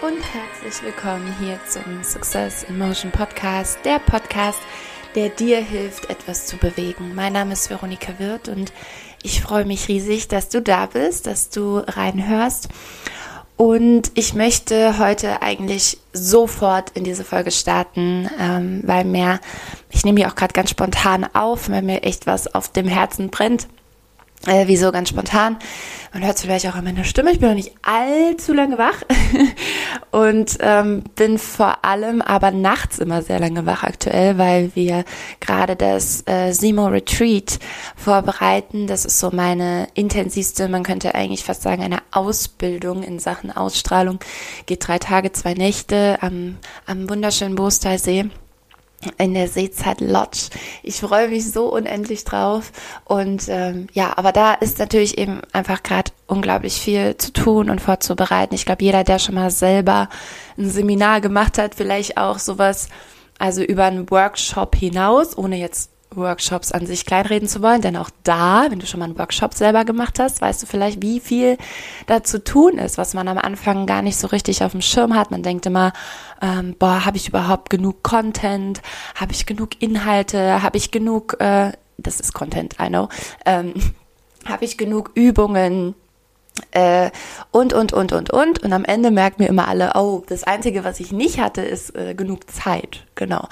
Und herzlich willkommen hier zum Success in Motion Podcast, der Podcast, der dir hilft, etwas zu bewegen. Mein Name ist Veronika Wirth und ich freue mich riesig, dass du da bist, dass du reinhörst. Und ich möchte heute eigentlich sofort in diese Folge starten, ähm, weil mir, ich nehme die auch gerade ganz spontan auf, weil mir echt was auf dem Herzen brennt. Äh, wieso ganz spontan? Man hört es vielleicht auch an meiner Stimme. Ich bin noch nicht allzu lange wach und ähm, bin vor allem aber nachts immer sehr lange wach aktuell, weil wir gerade das äh, Simo Retreat vorbereiten. Das ist so meine intensivste, man könnte eigentlich fast sagen, eine Ausbildung in Sachen Ausstrahlung. Geht drei Tage, zwei Nächte am, am wunderschönen Boostalsee in der Seezeit Lodge. Ich freue mich so unendlich drauf. Und ähm, ja, aber da ist natürlich eben einfach gerade unglaublich viel zu tun und vorzubereiten. Ich glaube, jeder, der schon mal selber ein Seminar gemacht hat, vielleicht auch sowas, also über einen Workshop hinaus, ohne jetzt Workshops an sich kleinreden zu wollen, denn auch da, wenn du schon mal einen Workshop selber gemacht hast, weißt du vielleicht, wie viel da zu tun ist, was man am Anfang gar nicht so richtig auf dem Schirm hat. Man denkt immer, ähm, boah, habe ich überhaupt genug Content? Habe ich genug Inhalte? Habe ich genug, äh, das ist Content, I know, ähm, habe ich genug Übungen? Äh, und, und, und, und, und. Und am Ende merken wir immer alle, oh, das Einzige, was ich nicht hatte, ist äh, genug Zeit. Genau.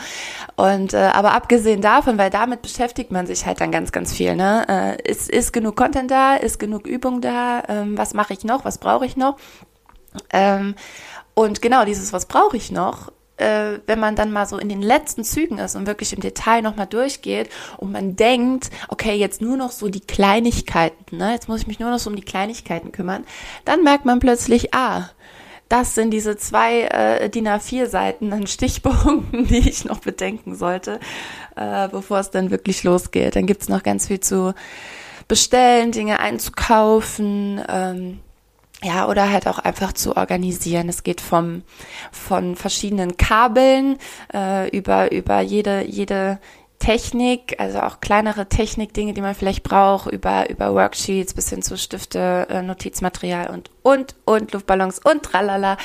Und äh, aber abgesehen davon, weil damit beschäftigt man sich halt dann ganz, ganz viel. Ne? Äh, ist, ist genug Content da? Ist genug Übung da? Ähm, was mache ich noch? Was brauche ich noch? Ähm, und genau dieses, was brauche ich noch, äh, wenn man dann mal so in den letzten Zügen ist und wirklich im Detail nochmal durchgeht und man denkt, okay, jetzt nur noch so die Kleinigkeiten, ne? jetzt muss ich mich nur noch so um die Kleinigkeiten kümmern, dann merkt man plötzlich, ah, das sind diese zwei äh, DIN A4 Seiten an Stichpunkten, die ich noch bedenken sollte, äh, bevor es dann wirklich losgeht. Dann gibt's noch ganz viel zu bestellen, Dinge einzukaufen, ähm, ja, oder halt auch einfach zu organisieren. Es geht vom, von verschiedenen Kabeln äh, über, über jede, jede Technik, also auch kleinere Technikdinge, die man vielleicht braucht, über, über Worksheets bis hin zu Stifte, äh, Notizmaterial und, und, und Luftballons und tralala.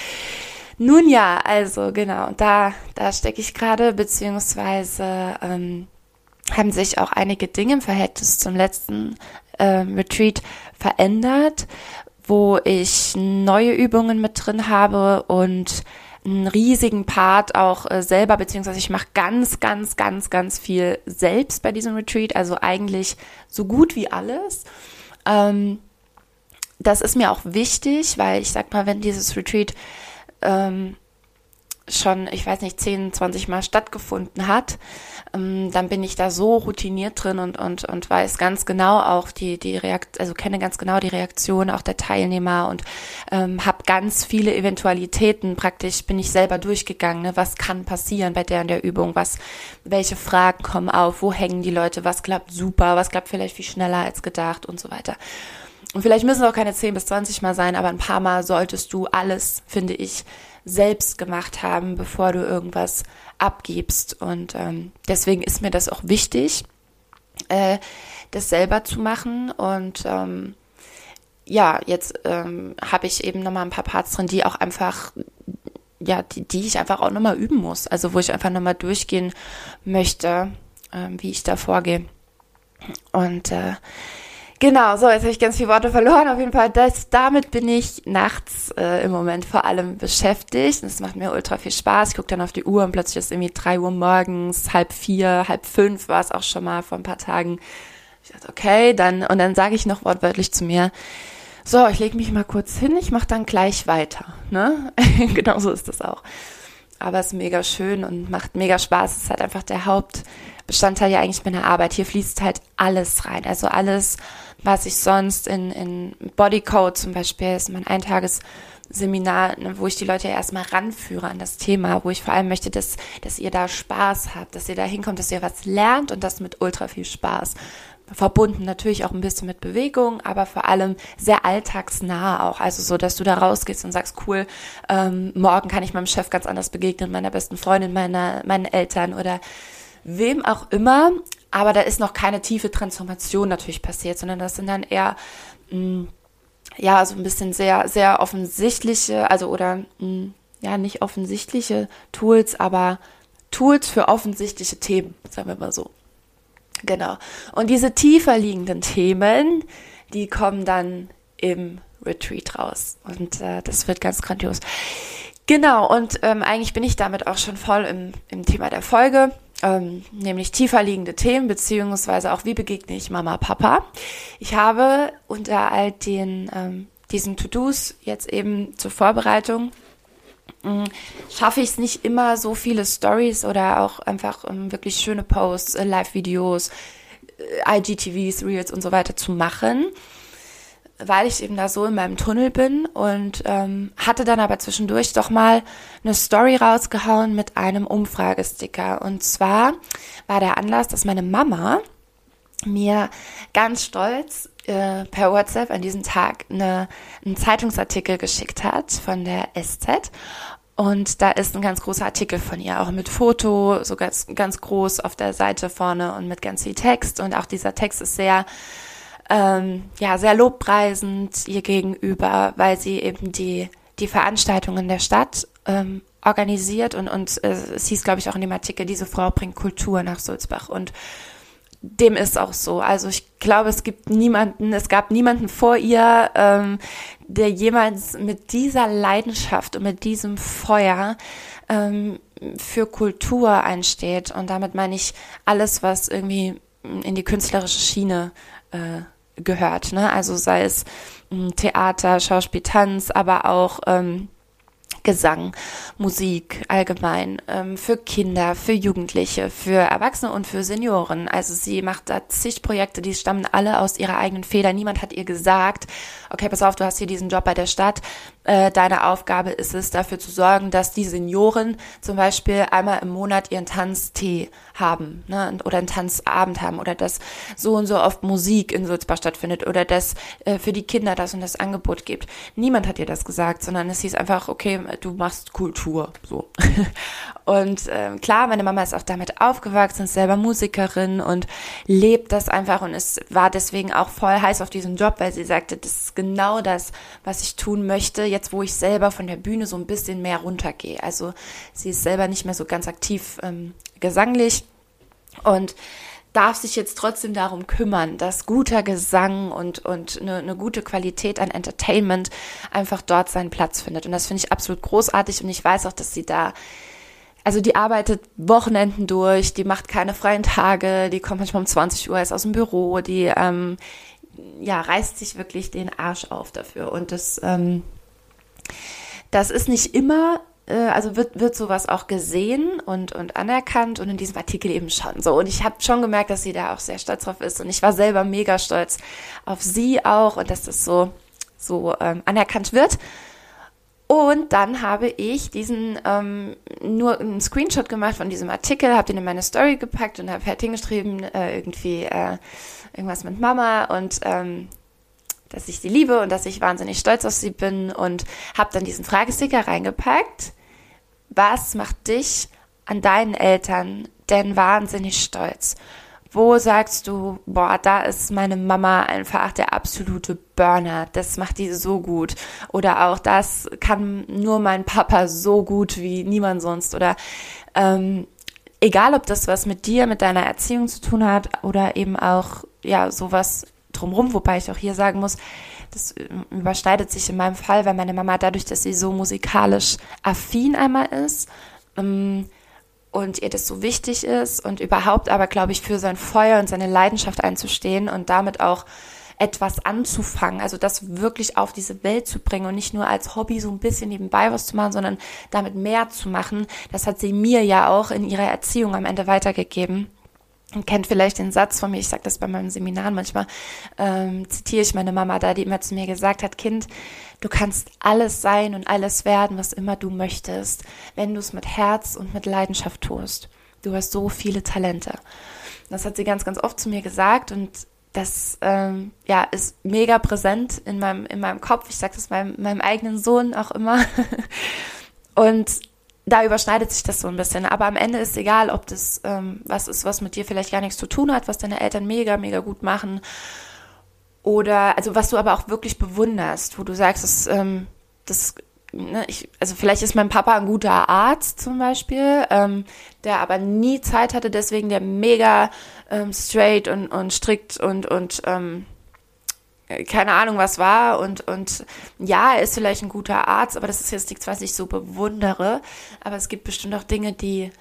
Nun ja, also genau, da, da stecke ich gerade, beziehungsweise ähm, haben sich auch einige Dinge im Verhältnis zum letzten äh, Retreat verändert wo ich neue Übungen mit drin habe und einen riesigen Part auch äh, selber, beziehungsweise ich mache ganz, ganz, ganz, ganz viel selbst bei diesem Retreat, also eigentlich so gut wie alles. Ähm, das ist mir auch wichtig, weil ich sag mal, wenn dieses Retreat ähm, schon, ich weiß nicht, 10, 20 Mal stattgefunden hat, ähm, dann bin ich da so routiniert drin und, und, und weiß ganz genau auch die, die Reakt also kenne ganz genau die Reaktion auch der Teilnehmer und ähm, habe ganz viele Eventualitäten. Praktisch bin ich selber durchgegangen, ne? was kann passieren bei der und der Übung, was, welche Fragen kommen auf, wo hängen die Leute, was klappt super, was klappt vielleicht viel schneller als gedacht und so weiter. Und vielleicht müssen es auch keine 10 bis 20 Mal sein, aber ein paar Mal solltest du alles, finde ich, selbst gemacht haben, bevor du irgendwas abgibst. Und ähm, deswegen ist mir das auch wichtig, äh, das selber zu machen. Und ähm, ja, jetzt ähm, habe ich eben nochmal ein paar Parts drin, die auch einfach, ja, die, die ich einfach auch nochmal üben muss. Also wo ich einfach nochmal durchgehen möchte, ähm, wie ich da vorgehe. Und äh, Genau, so, jetzt habe ich ganz viele Worte verloren. Auf jeden Fall, das, damit bin ich nachts äh, im Moment vor allem beschäftigt. Das macht mir ultra viel Spaß. Ich gucke dann auf die Uhr und plötzlich ist irgendwie drei Uhr morgens, halb vier, halb fünf war es auch schon mal vor ein paar Tagen. Ich dachte, okay, dann, und dann sage ich noch wortwörtlich zu mir, so, ich lege mich mal kurz hin, ich mache dann gleich weiter. Ne? genau so ist das auch. Aber es ist mega schön und macht mega Spaß. Es ist halt einfach der Hauptbestandteil ja eigentlich meiner Arbeit. Hier fließt halt alles rein. Also alles, was ich sonst in, in Bodycode zum Beispiel ist mein Eintagesseminar, ne, wo ich die Leute ja erstmal ranführe an das Thema, wo ich vor allem möchte, dass, dass ihr da Spaß habt, dass ihr da hinkommt, dass ihr was lernt und das mit ultra viel Spaß. Verbunden natürlich auch ein bisschen mit Bewegung, aber vor allem sehr alltagsnah auch. Also so, dass du da rausgehst und sagst, cool, ähm, morgen kann ich meinem Chef ganz anders begegnen, meiner besten Freundin, meiner, meinen Eltern oder wem auch immer. Aber da ist noch keine tiefe Transformation natürlich passiert, sondern das sind dann eher mh, mm, ja, so ein bisschen sehr, sehr offensichtliche, also oder mh, hm, ja, nicht offensichtliche Tools, aber Tools für offensichtliche Themen, sagen wir mal so. Genau. Und diese tiefer liegenden Themen, die kommen dann im Retreat raus. Und äh, das wird ganz grandios. Genau, und ähm, eigentlich bin ich damit auch schon voll im, im Thema der Folge, ähm, nämlich tiefer liegende Themen, beziehungsweise auch, wie begegne ich Mama, Papa. Ich habe unter all den, ähm, diesen To-Dos jetzt eben zur Vorbereitung schaffe ich es nicht immer so viele Stories oder auch einfach ähm, wirklich schöne Posts, äh, Live-Videos, äh, IGTVs, Reels und so weiter zu machen weil ich eben da so in meinem Tunnel bin und ähm, hatte dann aber zwischendurch doch mal eine Story rausgehauen mit einem Umfragesticker. Und zwar war der Anlass, dass meine Mama mir ganz stolz äh, per WhatsApp an diesem Tag eine, einen Zeitungsartikel geschickt hat von der SZ. Und da ist ein ganz großer Artikel von ihr, auch mit Foto, so ganz, ganz groß auf der Seite vorne und mit ganz viel Text. Und auch dieser Text ist sehr ähm, ja, sehr lobpreisend ihr gegenüber, weil sie eben die, die Veranstaltungen der Stadt ähm, organisiert und, und äh, es hieß, glaube ich, auch in dem Artikel, diese Frau bringt Kultur nach Sulzbach und dem ist auch so. Also ich glaube, es gibt niemanden, es gab niemanden vor ihr, ähm, der jemals mit dieser Leidenschaft und mit diesem Feuer ähm, für Kultur einsteht. Und damit meine ich alles, was irgendwie in die künstlerische Schiene äh, gehört. Ne? Also sei es hm, Theater, Schauspiel, Tanz, aber auch ähm, Gesang, Musik allgemein, ähm, für Kinder, für Jugendliche, für Erwachsene und für Senioren. Also sie macht da zig Projekte, die stammen alle aus ihrer eigenen Feder. Niemand hat ihr gesagt, okay, pass auf, du hast hier diesen Job bei der Stadt. Äh, deine Aufgabe ist es, dafür zu sorgen, dass die Senioren zum Beispiel einmal im Monat ihren Tanztee haben ne? oder einen Tanzabend haben oder dass so und so oft Musik in Sulzbach stattfindet oder dass äh, für die Kinder das und das Angebot gibt. Niemand hat ihr das gesagt, sondern es hieß einfach, okay, du machst Kultur. So. Und äh, klar, meine Mama ist auch damit aufgewachsen, ist selber Musikerin und lebt das einfach und es war deswegen auch voll heiß auf diesen Job, weil sie sagte, das ist genau das, was ich tun möchte, jetzt wo ich selber von der Bühne so ein bisschen mehr runtergehe. Also sie ist selber nicht mehr so ganz aktiv ähm, gesanglich und darf sich jetzt trotzdem darum kümmern, dass guter Gesang und, und eine, eine gute Qualität an Entertainment einfach dort seinen Platz findet. Und das finde ich absolut großartig und ich weiß auch, dass sie da also die arbeitet Wochenenden durch, die macht keine freien Tage, die kommt manchmal um 20 Uhr erst aus dem Büro, die ähm, ja reißt sich wirklich den Arsch auf dafür und das ähm, das ist nicht immer äh, also wird, wird sowas auch gesehen und, und anerkannt und in diesem Artikel eben schon so. Und ich habe schon gemerkt, dass sie da auch sehr stolz drauf ist. Und ich war selber mega stolz auf sie auch und dass das so, so ähm, anerkannt wird. Und dann habe ich diesen ähm, nur einen Screenshot gemacht von diesem Artikel, habe den in meine Story gepackt und habe halt hingeschrieben, äh, irgendwie äh, irgendwas mit Mama und ähm, dass ich sie liebe und dass ich wahnsinnig stolz auf sie bin und habe dann diesen Fragesticker reingepackt. Was macht dich an deinen Eltern denn wahnsinnig stolz? Wo sagst du, boah, da ist meine Mama einfach der absolute Burner, das macht die so gut. Oder auch das kann nur mein Papa so gut wie niemand sonst. Oder ähm, egal, ob das was mit dir, mit deiner Erziehung zu tun hat oder eben auch ja sowas drumherum, wobei ich auch hier sagen muss, das äh, überschneidet sich in meinem Fall, weil meine Mama dadurch, dass sie so musikalisch affin einmal ist ähm, und ihr das so wichtig ist und überhaupt aber, glaube ich, für sein Feuer und seine Leidenschaft einzustehen und damit auch etwas anzufangen, also das wirklich auf diese Welt zu bringen und nicht nur als Hobby so ein bisschen nebenbei was zu machen, sondern damit mehr zu machen. Das hat sie mir ja auch in ihrer Erziehung am Ende weitergegeben kennt vielleicht den Satz von mir, ich sage das bei meinem Seminar manchmal, ähm, zitiere ich meine Mama da, die immer zu mir gesagt hat, Kind, du kannst alles sein und alles werden, was immer du möchtest, wenn du es mit Herz und mit Leidenschaft tust. Du hast so viele Talente. Das hat sie ganz, ganz oft zu mir gesagt und das ähm, ja, ist mega präsent in meinem, in meinem Kopf. Ich sage das meinem, meinem eigenen Sohn auch immer. und da überschneidet sich das so ein bisschen. Aber am Ende ist egal, ob das ähm, was ist, was mit dir vielleicht gar nichts zu tun hat, was deine Eltern mega, mega gut machen. oder, also was du aber auch wirklich bewunderst, wo du sagst, das, ähm, das ne, ich, also vielleicht ist mein Papa ein guter Arzt zum Beispiel, ähm, der aber nie Zeit hatte, deswegen der mega ähm, straight und, und strikt und, und ähm, keine Ahnung was war und, und ja, er ist vielleicht ein guter Arzt, aber das ist jetzt nichts, was ich so bewundere. Aber es gibt bestimmt auch Dinge, die,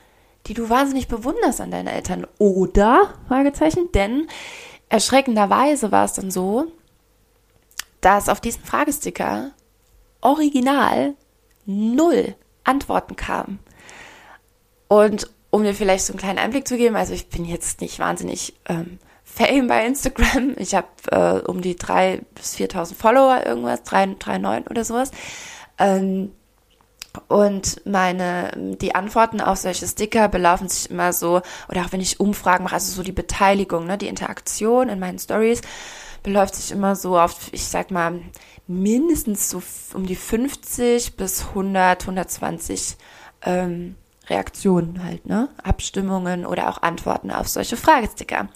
die du wahnsinnig bewunderst an deinen Eltern. Oder, Fragezeichen, denn erschreckenderweise war es dann so, dass auf diesen Fragesticker original null Antworten kamen. Und um dir vielleicht so einen kleinen Einblick zu geben, also ich bin jetzt nicht wahnsinnig ähm, Fame bei Instagram. Ich habe äh, um die 3.000 bis 4.000 Follower, irgendwas, 3,9 oder sowas. Ähm, und meine, die Antworten auf solche Sticker belaufen sich immer so, oder auch wenn ich Umfragen mache, also so die Beteiligung, ne, die Interaktion in meinen Stories, beläuft sich immer so auf, ich sag mal, mindestens so um die 50 bis 100, 120 ähm, Reaktionen halt, ne? Abstimmungen oder auch Antworten auf solche Fragesticker.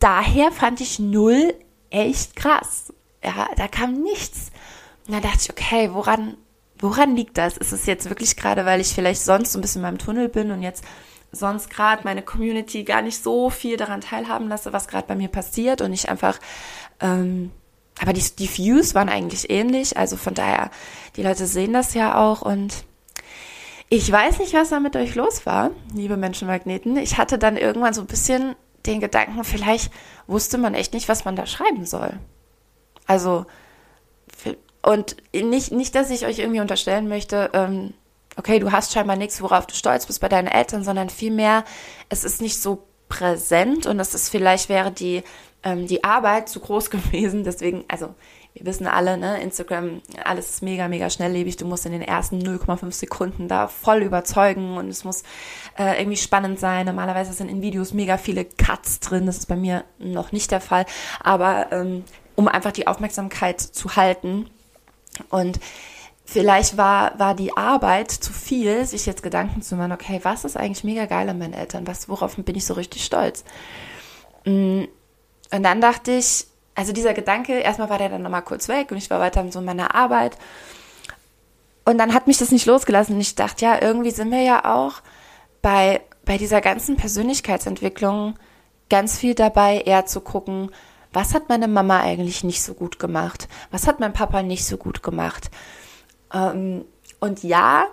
Daher fand ich null echt krass. Ja, da kam nichts. Und dann dachte ich, okay, woran, woran liegt das? Ist es jetzt wirklich gerade, weil ich vielleicht sonst so ein bisschen in meinem Tunnel bin und jetzt sonst gerade meine Community gar nicht so viel daran teilhaben lasse, was gerade bei mir passiert und ich einfach ähm, aber die, die Views waren eigentlich ähnlich, also von daher, die Leute sehen das ja auch und ich weiß nicht, was da mit euch los war, liebe Menschenmagneten. Ich hatte dann irgendwann so ein bisschen den Gedanken, vielleicht wusste man echt nicht, was man da schreiben soll. Also, und nicht, nicht, dass ich euch irgendwie unterstellen möchte, ähm, okay, du hast scheinbar nichts, worauf du stolz bist bei deinen Eltern, sondern vielmehr, es ist nicht so präsent und es ist vielleicht wäre die ähm, die Arbeit zu groß gewesen. Deswegen, also wir wissen alle, ne, Instagram, alles ist mega, mega schnelllebig. Du musst in den ersten 0,5 Sekunden da voll überzeugen und es muss äh, irgendwie spannend sein. Normalerweise sind in Videos mega viele Cuts drin. Das ist bei mir noch nicht der Fall. Aber ähm, um einfach die Aufmerksamkeit zu halten und Vielleicht war, war die Arbeit zu viel, sich jetzt Gedanken zu machen, okay, was ist eigentlich mega geil an meinen Eltern? Was, worauf bin ich so richtig stolz? Mm, und dann dachte ich, also dieser Gedanke, erstmal war der dann nochmal kurz weg und ich war weiter so in meiner Arbeit. Und dann hat mich das nicht losgelassen ich dachte, ja, irgendwie sind wir ja auch bei, bei dieser ganzen Persönlichkeitsentwicklung ganz viel dabei, eher zu gucken, was hat meine Mama eigentlich nicht so gut gemacht? Was hat mein Papa nicht so gut gemacht? Ähm, und ja,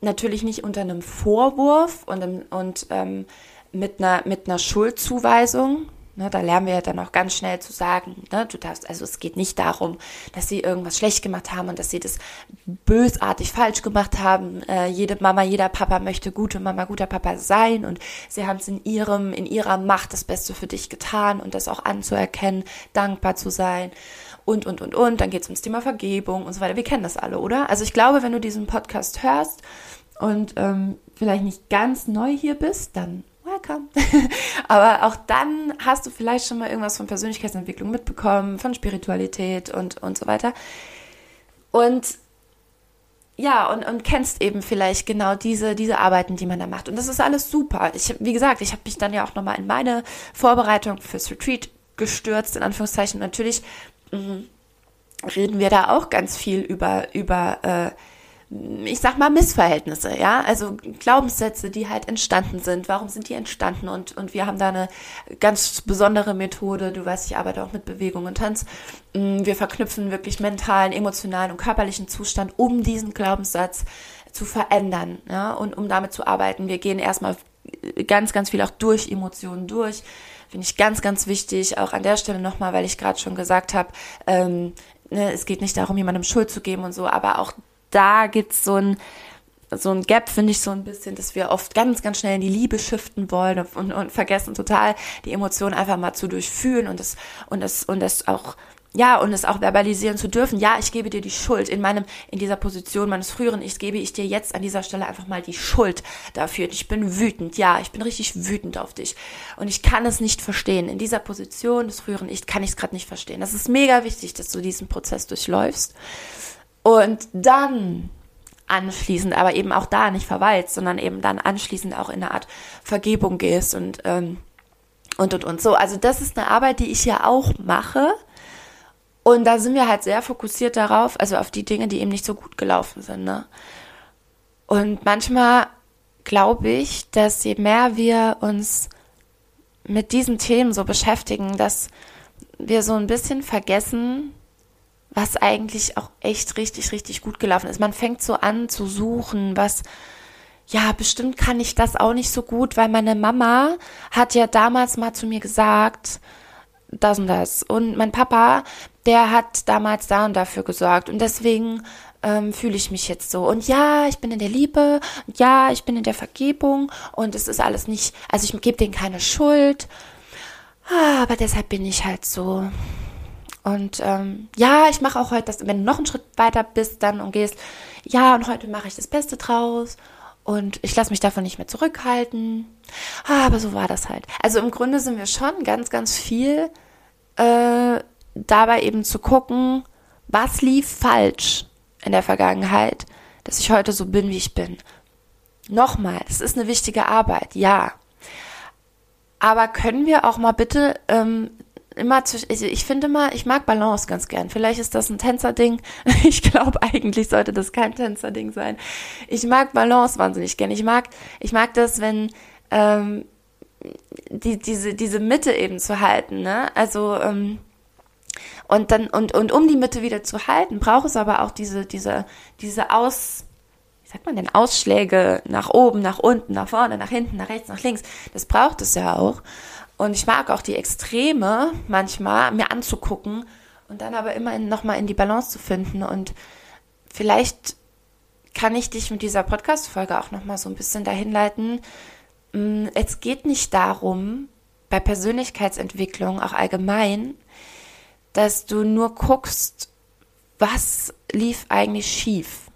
natürlich nicht unter einem Vorwurf und, und ähm, mit, einer, mit einer Schuldzuweisung, Ne, da lernen wir ja dann auch ganz schnell zu sagen, ne, du darfst, also es geht nicht darum, dass sie irgendwas schlecht gemacht haben und dass sie das bösartig falsch gemacht haben. Äh, jede Mama, jeder Papa möchte gute Mama, guter Papa sein und sie haben es in ihrem, in ihrer Macht das Beste für dich getan und das auch anzuerkennen, dankbar zu sein und, und, und, und. Dann geht es ums Thema Vergebung und so weiter. Wir kennen das alle, oder? Also ich glaube, wenn du diesen Podcast hörst und ähm, vielleicht nicht ganz neu hier bist, dann welcome. Aber auch dann hast du vielleicht schon mal irgendwas von Persönlichkeitsentwicklung mitbekommen, von Spiritualität und, und so weiter. Und ja, und, und kennst eben vielleicht genau diese, diese Arbeiten, die man da macht. Und das ist alles super. Ich, wie gesagt, ich habe mich dann ja auch nochmal in meine Vorbereitung fürs Retreat gestürzt, in Anführungszeichen. Natürlich mh, reden wir da auch ganz viel über, über äh, ich sag mal, Missverhältnisse, ja, also Glaubenssätze, die halt entstanden sind. Warum sind die entstanden? Und, und wir haben da eine ganz besondere Methode. Du weißt, ich arbeite auch mit Bewegung und Tanz. Mm, wir verknüpfen wirklich mentalen, emotionalen und körperlichen Zustand, um diesen Glaubenssatz zu verändern, ja, und um damit zu arbeiten. Wir gehen erstmal ganz, ganz viel auch durch Emotionen durch. Finde ich ganz, ganz wichtig, auch an der Stelle nochmal, weil ich gerade schon gesagt habe, ähm, ne, es geht nicht darum, jemandem Schuld zu geben und so, aber auch da gibt's so ein, so ein Gap, finde ich so ein bisschen, dass wir oft ganz, ganz schnell in die Liebe shiften wollen und, und vergessen total, die Emotionen einfach mal zu durchfühlen und das, und das, und das auch, ja, und es auch verbalisieren zu dürfen. Ja, ich gebe dir die Schuld in meinem, in dieser Position meines früheren Ich gebe ich dir jetzt an dieser Stelle einfach mal die Schuld dafür. Ich bin wütend. Ja, ich bin richtig wütend auf dich. Und ich kann es nicht verstehen. In dieser Position des früheren Ich kann ich es gerade nicht verstehen. Das ist mega wichtig, dass du diesen Prozess durchläufst. Und dann anschließend, aber eben auch da nicht verweilst, sondern eben dann anschließend auch in eine Art Vergebung gehst und ähm, und und und so. Also das ist eine Arbeit, die ich ja auch mache. Und da sind wir halt sehr fokussiert darauf, also auf die Dinge, die eben nicht so gut gelaufen sind. Ne? Und manchmal glaube ich, dass je mehr wir uns mit diesen Themen so beschäftigen, dass wir so ein bisschen vergessen, was eigentlich auch echt richtig, richtig gut gelaufen ist. Man fängt so an zu suchen, was, ja, bestimmt kann ich das auch nicht so gut, weil meine Mama hat ja damals mal zu mir gesagt, das und das. Und mein Papa, der hat damals da und dafür gesorgt. Und deswegen ähm, fühle ich mich jetzt so. Und ja, ich bin in der Liebe. Ja, ich bin in der Vergebung. Und es ist alles nicht, also ich gebe denen keine Schuld. Ah, aber deshalb bin ich halt so. Und ähm, ja, ich mache auch heute das, wenn du noch einen Schritt weiter bist dann und gehst, ja, und heute mache ich das Beste draus und ich lasse mich davon nicht mehr zurückhalten. Ah, aber so war das halt. Also im Grunde sind wir schon ganz, ganz viel äh, dabei eben zu gucken, was lief falsch in der Vergangenheit, dass ich heute so bin, wie ich bin. Nochmal, es ist eine wichtige Arbeit, ja. Aber können wir auch mal bitte ähm, immer zwischen, ich, ich finde mal, ich mag Balance ganz gern. Vielleicht ist das ein Tänzerding. Ich glaube, eigentlich sollte das kein Tänzerding sein. Ich mag Balance wahnsinnig gern. Ich mag, ich mag das, wenn ähm, die, diese, diese Mitte eben zu halten, ne? Also, ähm, und dann, und, und um die Mitte wieder zu halten, braucht es aber auch diese, diese, diese Aus, wie sagt man denn, Ausschläge nach oben, nach unten, nach vorne, nach hinten, nach rechts, nach links. Das braucht es ja auch. Und ich mag auch die Extreme manchmal mir anzugucken und dann aber immer nochmal in die Balance zu finden. Und vielleicht kann ich dich mit dieser Podcast-Folge auch nochmal so ein bisschen dahin leiten. Mm, es geht nicht darum, bei Persönlichkeitsentwicklung auch allgemein, dass du nur guckst, was lief eigentlich schief.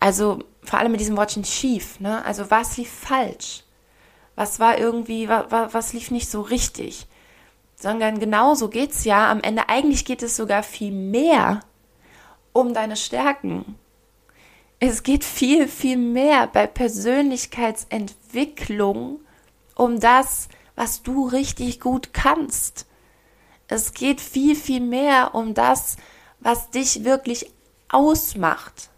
Also vor allem mit diesem Wortchen schief, ne? Also was lief falsch? Was war irgendwie, was, was lief nicht so richtig. Sondern genauso geht's ja am Ende. Eigentlich geht es sogar viel mehr um deine Stärken. Es geht viel, viel mehr bei Persönlichkeitsentwicklung um das, was du richtig gut kannst. Es geht viel, viel mehr um das, was dich wirklich ausmacht.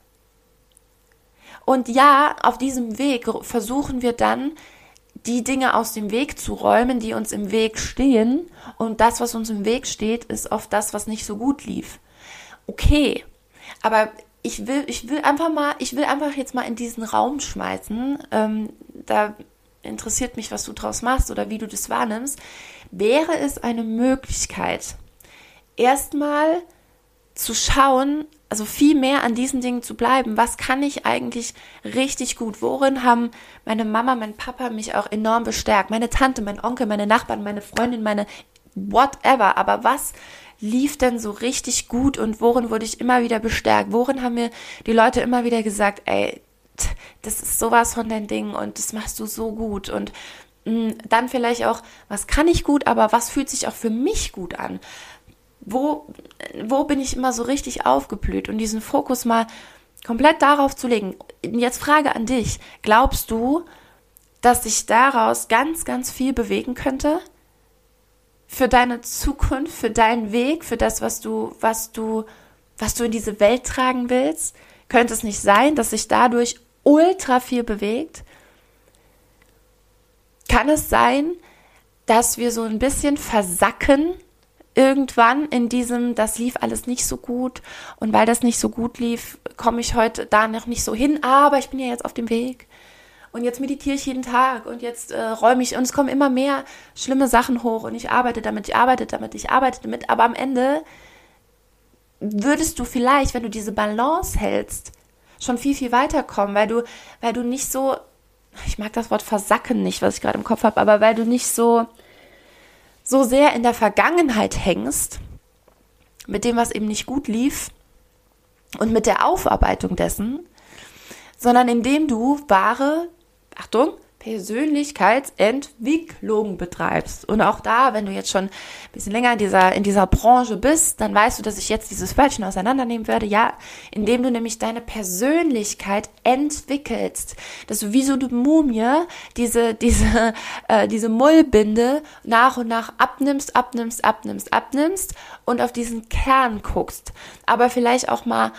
Und ja, auf diesem Weg versuchen wir dann die Dinge aus dem Weg zu räumen, die uns im Weg stehen. Und das, was uns im Weg steht, ist oft das, was nicht so gut lief. Okay, aber ich will, ich will einfach mal, ich will einfach jetzt mal in diesen Raum schmeißen. Ähm, da interessiert mich, was du draus machst oder wie du das wahrnimmst. Wäre es eine Möglichkeit, erstmal zu schauen, also viel mehr an diesen Dingen zu bleiben. Was kann ich eigentlich richtig gut? Worin haben meine Mama, mein Papa mich auch enorm bestärkt? Meine Tante, mein Onkel, meine Nachbarn, meine Freundin, meine whatever. Aber was lief denn so richtig gut und worin wurde ich immer wieder bestärkt? Worin haben mir die Leute immer wieder gesagt, ey, das ist sowas von dein Ding und das machst du so gut und mm, dann vielleicht auch, was kann ich gut, aber was fühlt sich auch für mich gut an? Wo, wo bin ich immer so richtig aufgeblüht und diesen Fokus mal komplett darauf zu legen. Jetzt Frage an dich. Glaubst du, dass sich daraus ganz, ganz viel bewegen könnte? Für deine Zukunft, für deinen Weg, für das, was du, was du, was du in diese Welt tragen willst? Könnte es nicht sein, dass sich dadurch ultra viel bewegt? Kann es sein, dass wir so ein bisschen versacken irgendwann in diesem, das lief alles nicht so gut. Und weil das nicht so gut lief, komme ich heute da noch nicht so hin, aber ich bin ja jetzt auf dem Weg. Und jetzt meditiere ich jeden Tag. Und jetzt äh, räume ich und es kommen immer mehr schlimme Sachen hoch. Und ich arbeite damit, ich arbeite damit, ich arbeite damit, aber am Ende würdest du vielleicht, wenn du diese Balance hältst, schon viel, viel weiterkommen, weil du, weil du nicht so, ich mag das Wort versacken nicht, was ich gerade im Kopf habe, aber weil du nicht so so sehr in der Vergangenheit hängst, mit dem, was eben nicht gut lief und mit der Aufarbeitung dessen, sondern indem du wahre, Achtung, Persönlichkeitsentwicklung betreibst. Und auch da, wenn du jetzt schon ein bisschen länger in dieser, in dieser Branche bist, dann weißt du, dass ich jetzt dieses Wörtchen auseinandernehmen werde. Ja, indem du nämlich deine Persönlichkeit entwickelst. Dass du wie so eine Mumie diese, diese, äh, diese Mullbinde nach und nach abnimmst, abnimmst, abnimmst, abnimmst und auf diesen Kern guckst. Aber vielleicht auch mal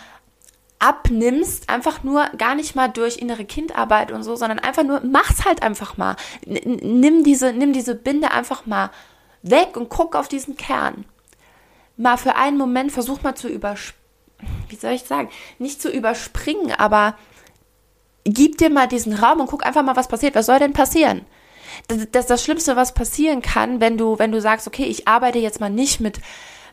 abnimmst, einfach nur gar nicht mal durch innere Kindarbeit und so, sondern einfach nur, mach's halt einfach mal. Nimm diese, nimm diese Binde einfach mal weg und guck auf diesen Kern. Mal für einen Moment versuch mal zu überspringen, wie soll ich sagen, nicht zu überspringen, aber gib dir mal diesen Raum und guck einfach mal, was passiert. Was soll denn passieren? Das, das, das Schlimmste, was passieren kann, wenn du, wenn du sagst, okay, ich arbeite jetzt mal nicht mit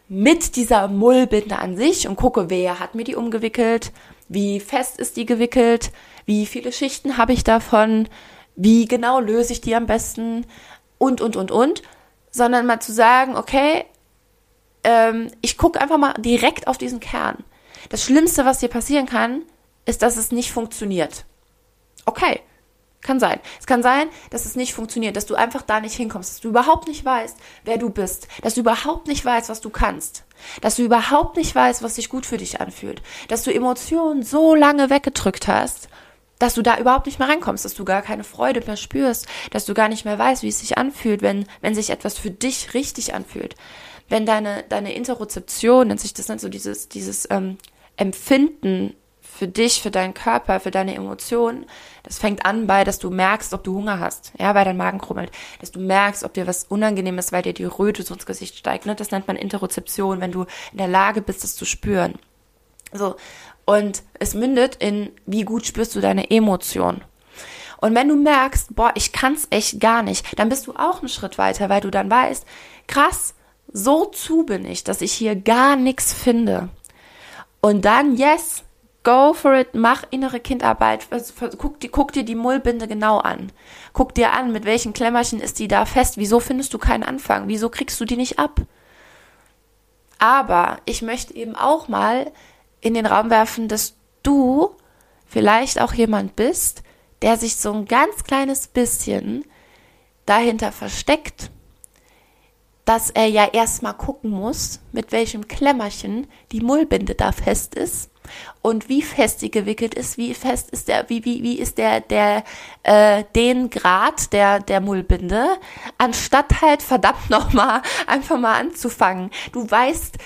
mit dieser Mullbinde an sich und gucke, wer hat mir die umgewickelt, wie fest ist die gewickelt, wie viele Schichten habe ich davon, wie genau löse ich die am besten und, und, und, und, sondern mal zu sagen, okay, ähm, ich gucke einfach mal direkt auf diesen Kern. Das Schlimmste, was dir passieren kann, ist, dass es nicht funktioniert. Okay, kann sein. Es kann sein, dass es nicht funktioniert, dass du einfach da nicht hinkommst, dass du überhaupt nicht weißt, wer du bist, dass du überhaupt nicht weißt, was du kannst, dass du überhaupt nicht weißt, was sich gut für dich anfühlt, dass du Emotionen so lange weggedrückt hast, dass du da überhaupt nicht mehr reinkommst, dass du gar keine Freude mehr spürst, dass du gar nicht mehr weißt, wie es sich anfühlt, wenn, wenn sich etwas für dich richtig anfühlt. Wenn deine, deine Interozeption, nennt sich das dann so dieses, dieses ähm, Empfinden für dich, für deinen Körper, für deine Emotionen. Das fängt an bei, dass du merkst, ob du Hunger hast, ja, weil dein Magen krummelt, dass du merkst, ob dir was unangenehm ist, weil dir die Röte so ins Gesicht steigt. Ne? Das nennt man Interozeption, wenn du in der Lage bist, das zu spüren. So. Und es mündet in, wie gut spürst du deine Emotionen. Und wenn du merkst, boah, ich kann's echt gar nicht, dann bist du auch einen Schritt weiter, weil du dann weißt, krass, so zu bin ich, dass ich hier gar nichts finde. Und dann, yes, Go for it, mach innere Kindarbeit, guck, guck dir die Mullbinde genau an. Guck dir an, mit welchen Klemmerchen ist die da fest, wieso findest du keinen Anfang, wieso kriegst du die nicht ab? Aber ich möchte eben auch mal in den Raum werfen, dass du vielleicht auch jemand bist, der sich so ein ganz kleines bisschen dahinter versteckt, dass er ja erstmal gucken muss, mit welchem Klemmerchen die Mullbinde da fest ist und wie fest sie gewickelt ist, wie fest ist der, wie, wie, wie ist der, der, äh, den Grad der, der Mullbinde, anstatt halt verdammt nochmal einfach mal anzufangen. Du weißt,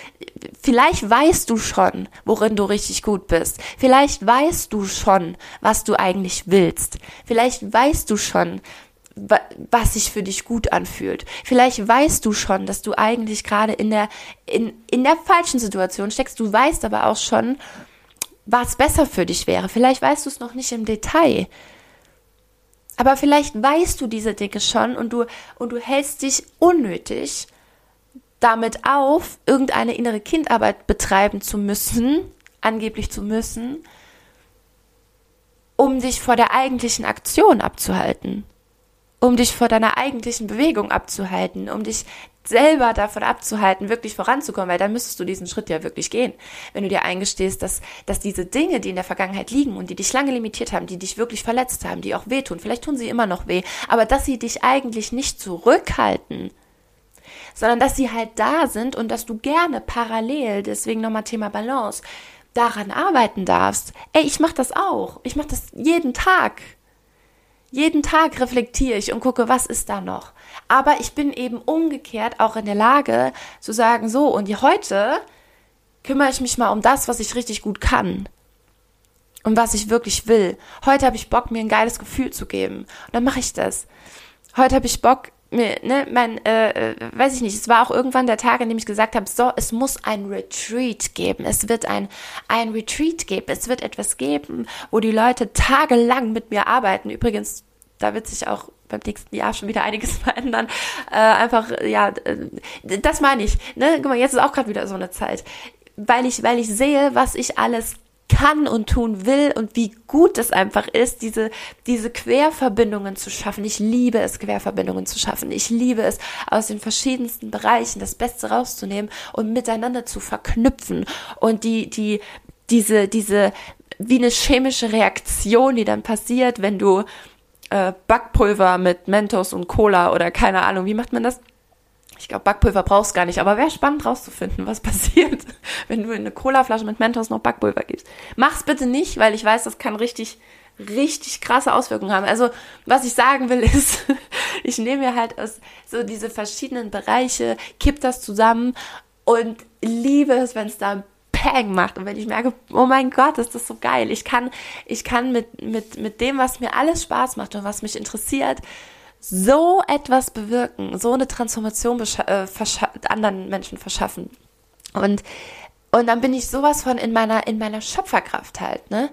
vielleicht weißt du schon, worin du richtig gut bist. Vielleicht weißt du schon, was du eigentlich willst. Vielleicht weißt du schon, was sich für dich gut anfühlt. Vielleicht weißt du schon, dass du eigentlich gerade in der, in, in der falschen Situation steckst. Du weißt aber auch schon, was besser für dich wäre. Vielleicht weißt du es noch nicht im Detail. Aber vielleicht weißt du diese Dinge schon und du, und du hältst dich unnötig damit auf, irgendeine innere Kindarbeit betreiben zu müssen, angeblich zu müssen, um dich vor der eigentlichen Aktion abzuhalten um dich vor deiner eigentlichen Bewegung abzuhalten, um dich selber davon abzuhalten, wirklich voranzukommen, weil dann müsstest du diesen Schritt ja wirklich gehen. Wenn du dir eingestehst, dass, dass diese Dinge, die in der Vergangenheit liegen und die dich lange limitiert haben, die dich wirklich verletzt haben, die auch wehtun, vielleicht tun sie immer noch weh, aber dass sie dich eigentlich nicht zurückhalten, sondern dass sie halt da sind und dass du gerne parallel, deswegen nochmal Thema Balance, daran arbeiten darfst. Ey, ich mach das auch. Ich mach das jeden Tag. Jeden Tag reflektiere ich und gucke, was ist da noch. Aber ich bin eben umgekehrt auch in der Lage zu sagen, so, und heute kümmere ich mich mal um das, was ich richtig gut kann. Und was ich wirklich will. Heute habe ich Bock, mir ein geiles Gefühl zu geben. Und dann mache ich das. Heute habe ich Bock, ne, mein, äh, äh, weiß ich nicht, es war auch irgendwann der Tag, an dem ich gesagt habe, so, es muss ein Retreat geben. Es wird ein, ein Retreat geben. Es wird etwas geben, wo die Leute tagelang mit mir arbeiten. Übrigens, da wird sich auch beim nächsten Jahr schon wieder einiges verändern. Äh, einfach, ja, äh, das meine ich. Ne? Guck mal, jetzt ist auch gerade wieder so eine Zeit. Weil ich, weil ich sehe, was ich alles kann und tun will und wie gut es einfach ist, diese, diese Querverbindungen zu schaffen. Ich liebe es, Querverbindungen zu schaffen. Ich liebe es, aus den verschiedensten Bereichen das Beste rauszunehmen und miteinander zu verknüpfen und die, die, diese, diese, wie eine chemische Reaktion, die dann passiert, wenn du äh, Backpulver mit Mentos und Cola oder keine Ahnung, wie macht man das? Ich glaube, Backpulver brauchst gar nicht, aber wäre spannend rauszufinden, was passiert, wenn du in eine Colaflasche mit Mentos noch Backpulver gibst. Mach's bitte nicht, weil ich weiß, das kann richtig, richtig krasse Auswirkungen haben. Also, was ich sagen will, ist, ich nehme mir halt aus so diese verschiedenen Bereiche, kipp das zusammen und liebe es, wenn es da Pang macht und wenn ich merke, oh mein Gott, ist das so geil. Ich kann, ich kann mit, mit, mit dem, was mir alles Spaß macht und was mich interessiert, so etwas bewirken, so eine Transformation äh, anderen Menschen verschaffen. Und, und dann bin ich sowas von in meiner, in meiner Schöpferkraft halt, ne?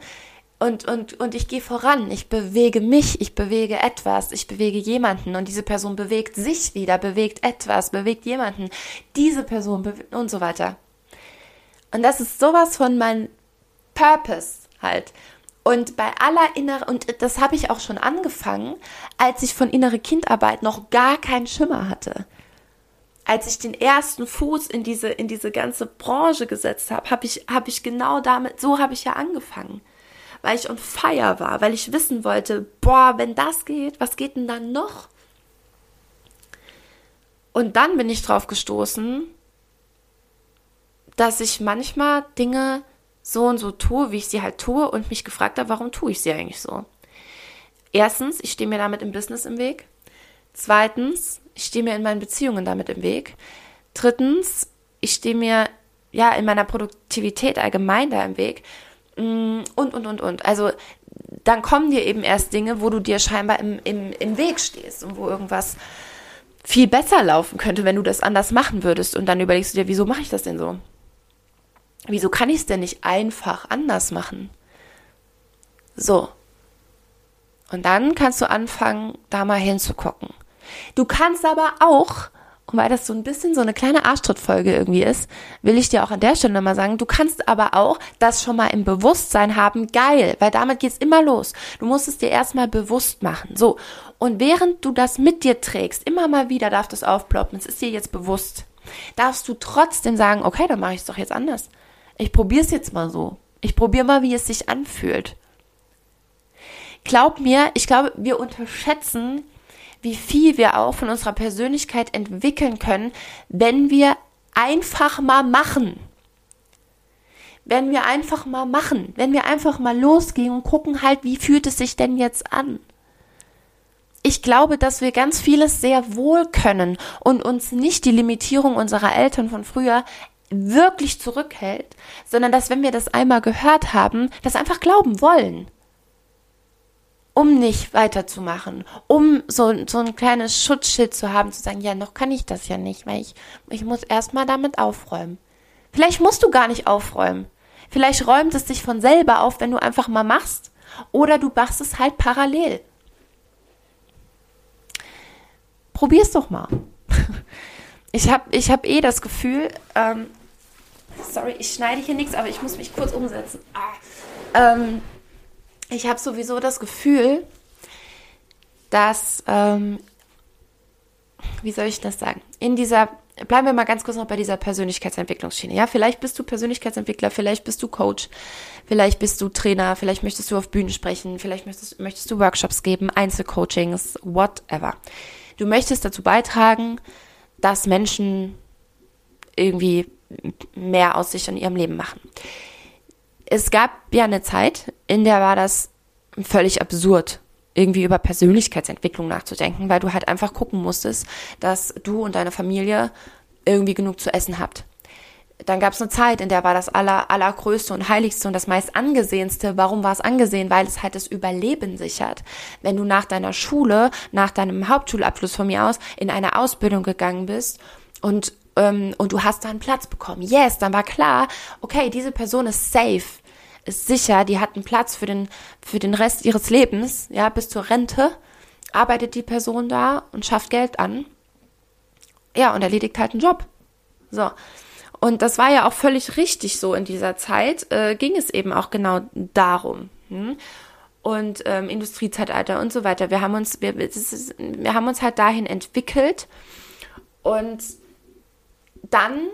Und, und, und ich gehe voran, ich bewege mich, ich bewege etwas, ich bewege jemanden und diese Person bewegt sich wieder, bewegt etwas, bewegt jemanden, diese Person und so weiter. Und das ist sowas von mein Purpose halt. Und bei aller innere, und das habe ich auch schon angefangen, als ich von innere Kindarbeit noch gar keinen Schimmer hatte. Als ich den ersten Fuß in diese, in diese ganze Branche gesetzt habe, habe ich, habe ich genau damit, so habe ich ja angefangen. Weil ich on fire war, weil ich wissen wollte, boah, wenn das geht, was geht denn dann noch? Und dann bin ich drauf gestoßen, dass ich manchmal Dinge so und so tue, wie ich sie halt tue und mich gefragt habe, warum tue ich sie eigentlich so? Erstens, ich stehe mir damit im Business im Weg. Zweitens, ich stehe mir in meinen Beziehungen damit im Weg. Drittens, ich stehe mir ja in meiner Produktivität allgemein da im Weg. Mm, und, und, und, und. Also dann kommen dir eben erst Dinge, wo du dir scheinbar im, im, im Weg stehst und wo irgendwas viel besser laufen könnte, wenn du das anders machen würdest. Und dann überlegst du dir, wieso mache ich das denn so? Wieso kann ich es denn nicht einfach anders machen? So. Und dann kannst du anfangen, da mal hinzugucken. Du kannst aber auch, und weil das so ein bisschen so eine kleine Arschtrittfolge irgendwie ist, will ich dir auch an der Stelle mal sagen, du kannst aber auch das schon mal im Bewusstsein haben, geil, weil damit geht's immer los. Du musst es dir erstmal bewusst machen. So. Und während du das mit dir trägst, immer mal wieder darf das aufploppen, es ist dir jetzt bewusst, darfst du trotzdem sagen, okay, dann mache ich es doch jetzt anders. Ich probiere es jetzt mal so. Ich probiere mal, wie es sich anfühlt. Glaub mir, ich glaube, wir unterschätzen, wie viel wir auch von unserer Persönlichkeit entwickeln können, wenn wir einfach mal machen. Wenn wir einfach mal machen, wenn wir einfach mal losgehen und gucken halt, wie fühlt es sich denn jetzt an? Ich glaube, dass wir ganz vieles sehr wohl können und uns nicht die Limitierung unserer Eltern von früher wirklich zurückhält, sondern dass wenn wir das einmal gehört haben, das einfach glauben wollen. Um nicht weiterzumachen, um so, so ein kleines Schutzschild zu haben, zu sagen, ja, noch kann ich das ja nicht, weil ich, ich muss erstmal damit aufräumen. Vielleicht musst du gar nicht aufräumen. Vielleicht räumt es sich von selber auf, wenn du einfach mal machst. Oder du machst es halt parallel. Probier's doch mal. Ich habe ich hab eh das Gefühl, ähm, sorry, ich schneide hier nichts, aber ich muss mich kurz umsetzen. Ah. Ähm, ich habe sowieso das Gefühl, dass, ähm, wie soll ich das sagen, in dieser, bleiben wir mal ganz kurz noch bei dieser Persönlichkeitsentwicklungsschiene. Ja, vielleicht bist du Persönlichkeitsentwickler, vielleicht bist du Coach, vielleicht bist du Trainer, vielleicht möchtest du auf Bühnen sprechen, vielleicht möchtest, möchtest du Workshops geben, Einzelcoachings, whatever. Du möchtest dazu beitragen, dass Menschen irgendwie mehr aus sich in ihrem Leben machen. Es gab ja eine Zeit, in der war das völlig absurd, irgendwie über Persönlichkeitsentwicklung nachzudenken, weil du halt einfach gucken musstest, dass du und deine Familie irgendwie genug zu essen habt. Dann gab es eine Zeit, in der war das aller, allergrößte und heiligste und das meist angesehenste. Warum war es angesehen? Weil es halt das Überleben sichert. Wenn du nach deiner Schule, nach deinem Hauptschulabschluss von mir aus, in eine Ausbildung gegangen bist und ähm, und du hast da einen Platz bekommen. Yes, dann war klar, okay, diese Person ist safe, ist sicher, die hat einen Platz für den, für den Rest ihres Lebens, ja, bis zur Rente, arbeitet die Person da und schafft Geld an. Ja, und erledigt halt einen Job. So. Und das war ja auch völlig richtig so in dieser Zeit, äh, ging es eben auch genau darum. Hm? Und ähm, Industriezeitalter und so weiter. Wir haben uns, wir, ist, wir haben uns halt dahin entwickelt und dann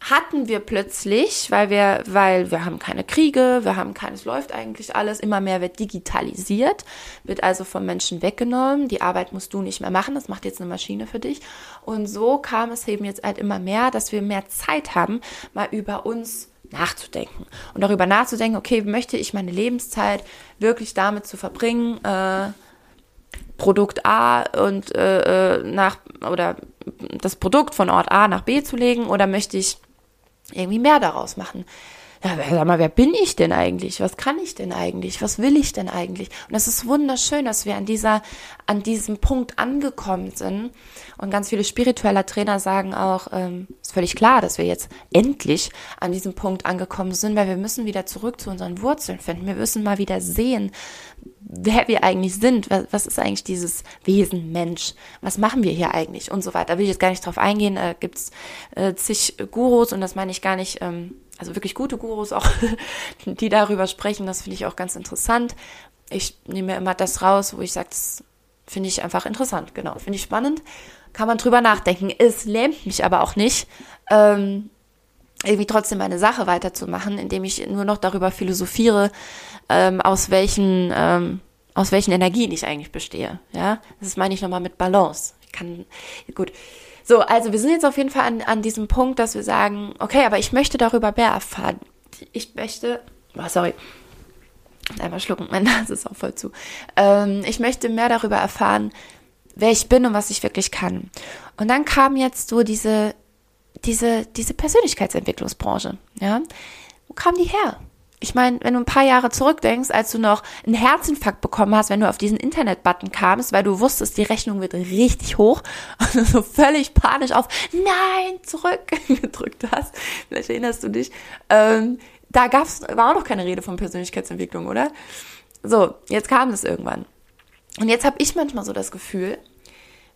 hatten wir plötzlich, weil wir, weil wir haben keine Kriege, wir haben keines, läuft eigentlich alles, immer mehr wird digitalisiert, wird also vom Menschen weggenommen, die Arbeit musst du nicht mehr machen, das macht jetzt eine Maschine für dich. Und so kam es eben jetzt halt immer mehr, dass wir mehr Zeit haben, mal über uns nachzudenken und darüber nachzudenken, okay, möchte ich meine Lebenszeit wirklich damit zu verbringen, äh, Produkt A und äh, äh nach oder das Produkt von Ort A nach B zu legen oder möchte ich irgendwie mehr daraus machen. Ja, sag mal, wer bin ich denn eigentlich? Was kann ich denn eigentlich? Was will ich denn eigentlich? Und es ist wunderschön, dass wir an dieser, an diesem Punkt angekommen sind. Und ganz viele spirituelle Trainer sagen auch, ähm, ist völlig klar, dass wir jetzt endlich an diesem Punkt angekommen sind, weil wir müssen wieder zurück zu unseren Wurzeln finden. Wir müssen mal wieder sehen, wer wir eigentlich sind, was, was ist eigentlich dieses Wesen Mensch, was machen wir hier eigentlich und so weiter. Da will ich jetzt gar nicht drauf eingehen, äh, gibt's äh, zig Gurus und das meine ich gar nicht, ähm, also wirklich gute Gurus auch, die darüber sprechen, das finde ich auch ganz interessant. Ich nehme immer das raus, wo ich sage, das finde ich einfach interessant, genau, finde ich spannend, kann man drüber nachdenken. Es lähmt mich aber auch nicht, ähm, irgendwie trotzdem meine Sache weiterzumachen, indem ich nur noch darüber philosophiere, ähm, aus welchen ähm, aus welchen Energien ich eigentlich bestehe. Ja, das meine ich nochmal mit Balance. Ich kann gut. So, also wir sind jetzt auf jeden Fall an, an diesem Punkt, dass wir sagen, okay, aber ich möchte darüber mehr erfahren. Ich möchte, oh, sorry, einmal schlucken, mein Nase ist auch voll zu. Ähm, ich möchte mehr darüber erfahren, wer ich bin und was ich wirklich kann. Und dann kam jetzt so diese, diese, diese Persönlichkeitsentwicklungsbranche. Ja, wo kam die her? Ich meine, wenn du ein paar Jahre zurückdenkst, als du noch einen Herzinfarkt bekommen hast, wenn du auf diesen Internet-Button kamst, weil du wusstest, die Rechnung wird richtig hoch und du so völlig panisch auf Nein, zurück gedrückt hast, vielleicht erinnerst du dich, ähm, da gab's, war auch noch keine Rede von Persönlichkeitsentwicklung, oder? So, jetzt kam es irgendwann. Und jetzt habe ich manchmal so das Gefühl,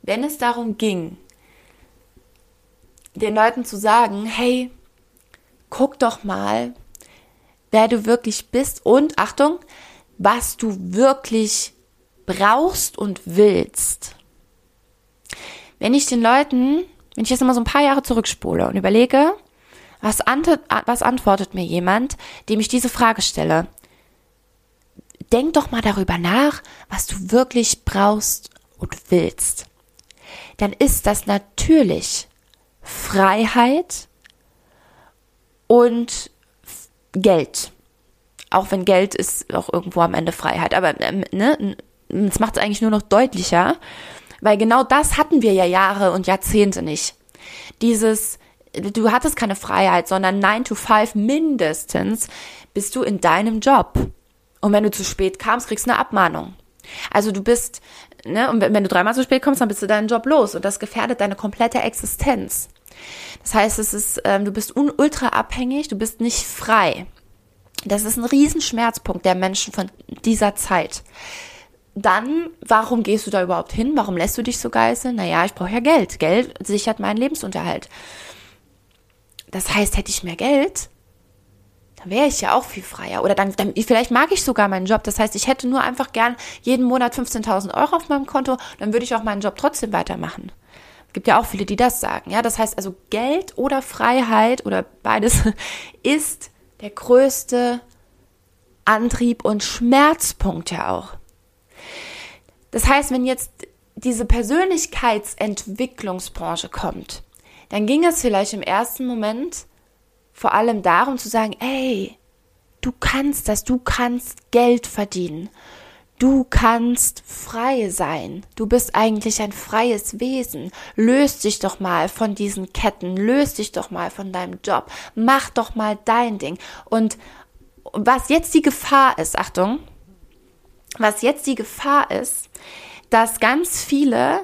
wenn es darum ging, den Leuten zu sagen, hey, guck doch mal, wer du wirklich bist und, Achtung, was du wirklich brauchst und willst. Wenn ich den Leuten, wenn ich jetzt mal so ein paar Jahre zurückspule und überlege, was, ant was antwortet mir jemand, dem ich diese Frage stelle? Denk doch mal darüber nach, was du wirklich brauchst und willst. Dann ist das natürlich Freiheit und Geld. Auch wenn Geld ist auch irgendwo am Ende Freiheit. Aber ähm, ne, es macht es eigentlich nur noch deutlicher, weil genau das hatten wir ja Jahre und Jahrzehnte nicht. Dieses, du hattest keine Freiheit, sondern 9 to 5 mindestens bist du in deinem Job. Und wenn du zu spät kamst, kriegst du eine Abmahnung. Also du bist, ne, und wenn du dreimal zu spät kommst, dann bist du deinen Job los und das gefährdet deine komplette Existenz. Das heißt, es ist, ähm, du bist ultra abhängig, du bist nicht frei. Das ist ein Riesenschmerzpunkt der Menschen von dieser Zeit. Dann, warum gehst du da überhaupt hin? Warum lässt du dich so geißeln? Naja, ich brauche ja Geld. Geld sichert meinen Lebensunterhalt. Das heißt, hätte ich mehr Geld, dann wäre ich ja auch viel freier. Oder dann, dann, vielleicht mag ich sogar meinen Job. Das heißt, ich hätte nur einfach gern jeden Monat 15.000 Euro auf meinem Konto, dann würde ich auch meinen Job trotzdem weitermachen. Gibt ja auch viele, die das sagen. Ja, das heißt also Geld oder Freiheit oder beides ist der größte Antrieb und Schmerzpunkt ja auch. Das heißt, wenn jetzt diese Persönlichkeitsentwicklungsbranche kommt, dann ging es vielleicht im ersten Moment vor allem darum zu sagen, ey, du kannst das, du kannst Geld verdienen Du kannst frei sein. Du bist eigentlich ein freies Wesen. Löst dich doch mal von diesen Ketten. Löst dich doch mal von deinem Job. Mach doch mal dein Ding. Und was jetzt die Gefahr ist, Achtung, was jetzt die Gefahr ist, dass ganz viele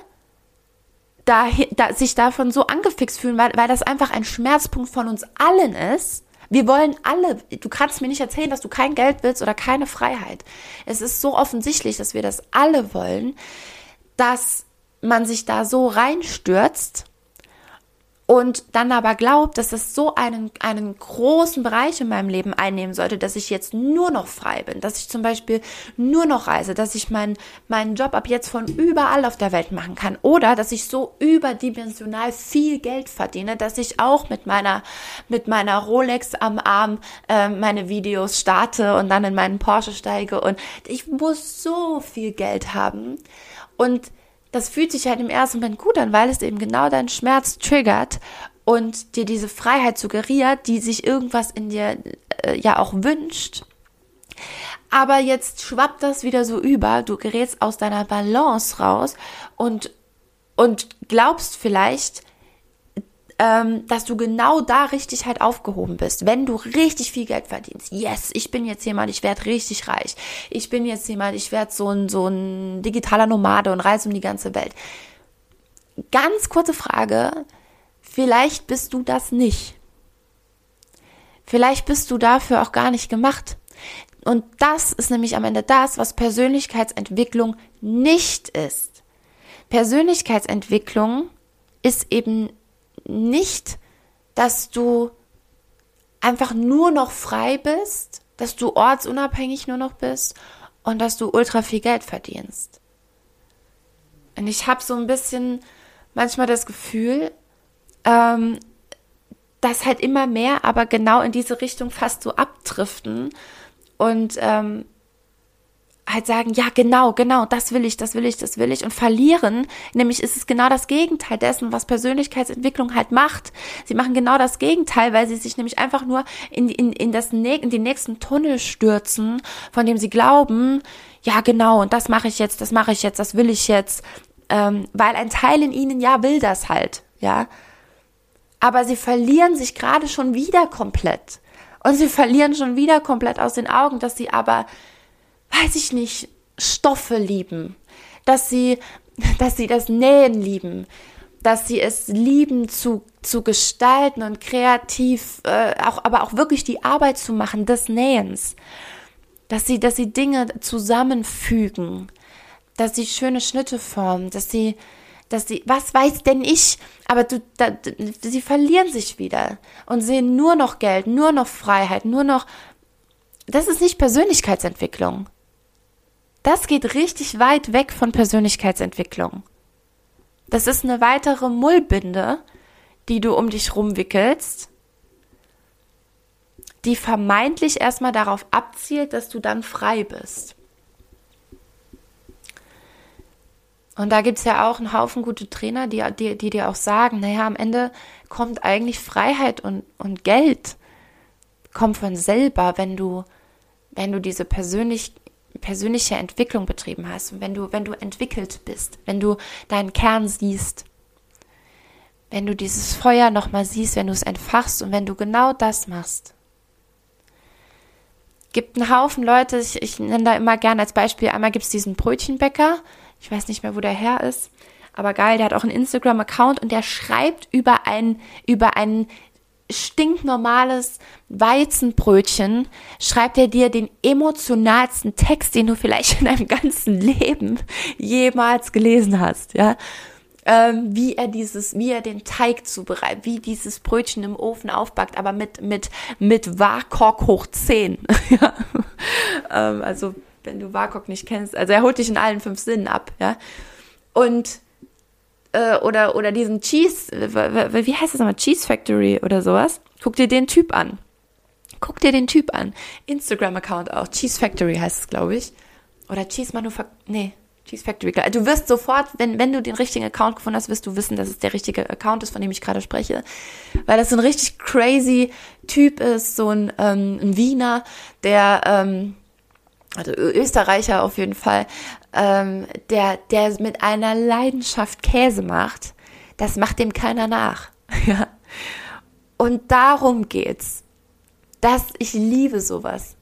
da, da, sich davon so angefixt fühlen, weil, weil das einfach ein Schmerzpunkt von uns allen ist wir wollen alle, du kannst mir nicht erzählen, dass du kein Geld willst oder keine Freiheit. Es ist so offensichtlich, dass wir das alle wollen, dass man sich da so reinstürzt und dann aber glaubt, dass es so einen, einen großen Bereich in meinem Leben einnehmen sollte, dass ich jetzt nur noch frei bin, dass ich zum Beispiel nur noch reise, dass ich meinen meinen Job ab jetzt von überall auf der Welt machen kann oder dass ich so überdimensional viel Geld verdiene, dass ich auch mit meiner mit meiner Rolex am Arm äh, meine Videos starte und dann in meinen Porsche steige. Und ich muss so viel Geld haben. Und das fühlt sich halt im ersten Moment gut an, weil es eben genau deinen Schmerz triggert und dir diese Freiheit suggeriert, die sich irgendwas in dir äh, ja auch wünscht. Aber jetzt schwappt das wieder so über, du gerätst aus deiner Balance raus und, und glaubst vielleicht, ähm, dass du genau da richtig halt aufgehoben bist. Wenn du richtig viel Geld verdienst. Yes, ich bin jetzt jemand, ich werde richtig reich. Ich bin jetzt jemand, ich werde so ein, so ein digitaler Nomade und reise um die ganze Welt. Ganz kurze Frage. Vielleicht bist du das nicht. Vielleicht bist du dafür auch gar nicht gemacht. Und das ist nämlich am Ende das, was Persönlichkeitsentwicklung nicht ist. Persönlichkeitsentwicklung ist eben nicht, dass du einfach nur noch frei bist, dass du ortsunabhängig nur noch bist und dass du ultra viel Geld verdienst. Und ich habe so ein bisschen manchmal das Gefühl, ähm, dass halt immer mehr, aber genau in diese Richtung fast so abdriften und ähm, halt sagen, ja, genau, genau, das will ich, das will ich, das will ich und verlieren. Nämlich ist es genau das Gegenteil dessen, was Persönlichkeitsentwicklung halt macht. Sie machen genau das Gegenteil, weil sie sich nämlich einfach nur in, in, in, das, in den nächsten Tunnel stürzen, von dem sie glauben, ja, genau, und das mache ich jetzt, das mache ich jetzt, das will ich jetzt, ähm, weil ein Teil in ihnen ja will das halt, ja. Aber sie verlieren sich gerade schon wieder komplett. Und sie verlieren schon wieder komplett aus den Augen, dass sie aber weiß ich nicht, Stoffe lieben, dass sie, dass sie das Nähen lieben, dass sie es lieben zu, zu gestalten und kreativ, äh, auch, aber auch wirklich die Arbeit zu machen des Nähens, dass sie, dass sie Dinge zusammenfügen, dass sie schöne Schnitte formen, dass sie, dass sie, was weiß denn ich, aber du, da, sie verlieren sich wieder und sehen nur noch Geld, nur noch Freiheit, nur noch, das ist nicht Persönlichkeitsentwicklung. Das geht richtig weit weg von Persönlichkeitsentwicklung. Das ist eine weitere Mullbinde, die du um dich rumwickelst, die vermeintlich erstmal darauf abzielt, dass du dann frei bist. Und da gibt es ja auch einen Haufen gute Trainer, die, die, die dir auch sagen, naja, am Ende kommt eigentlich Freiheit und, und Geld kommt von selber, wenn du, wenn du diese persönlich, persönliche Entwicklung betrieben hast und wenn du, wenn du entwickelt bist, wenn du deinen Kern siehst, wenn du dieses Feuer nochmal siehst, wenn du es entfachst und wenn du genau das machst. Gibt einen Haufen Leute, ich, ich nenne da immer gerne als Beispiel, einmal gibt es diesen Brötchenbäcker, ich weiß nicht mehr, wo der Herr ist, aber geil, der hat auch einen Instagram-Account und der schreibt über ein, über einen stinknormales Weizenbrötchen schreibt er dir den emotionalsten Text, den du vielleicht in deinem ganzen Leben jemals gelesen hast, ja. Ähm, wie er dieses, wie er den Teig zubereitet, wie dieses Brötchen im Ofen aufbackt, aber mit, mit, mit Warkok hoch 10. ja. ähm, also, wenn du Warkok nicht kennst, also er holt dich in allen fünf Sinnen ab, ja. Und äh, oder, oder diesen Cheese, wie heißt das nochmal? Cheese Factory oder sowas. Guck dir den Typ an. Guck dir den Typ an. Instagram-Account auch. Cheese Factory heißt es, glaube ich. Oder Cheese Manufactory. Nee, Cheese Factory. Du wirst sofort, wenn, wenn du den richtigen Account gefunden hast, wirst du wissen, dass es der richtige Account ist, von dem ich gerade spreche. Weil das so ein richtig crazy Typ ist, so ein, ähm, ein Wiener, der, ähm, also Österreicher auf jeden Fall, ähm, der, der mit einer Leidenschaft Käse macht, das macht dem keiner nach. ja. Und darum geht's. Das, ich liebe sowas.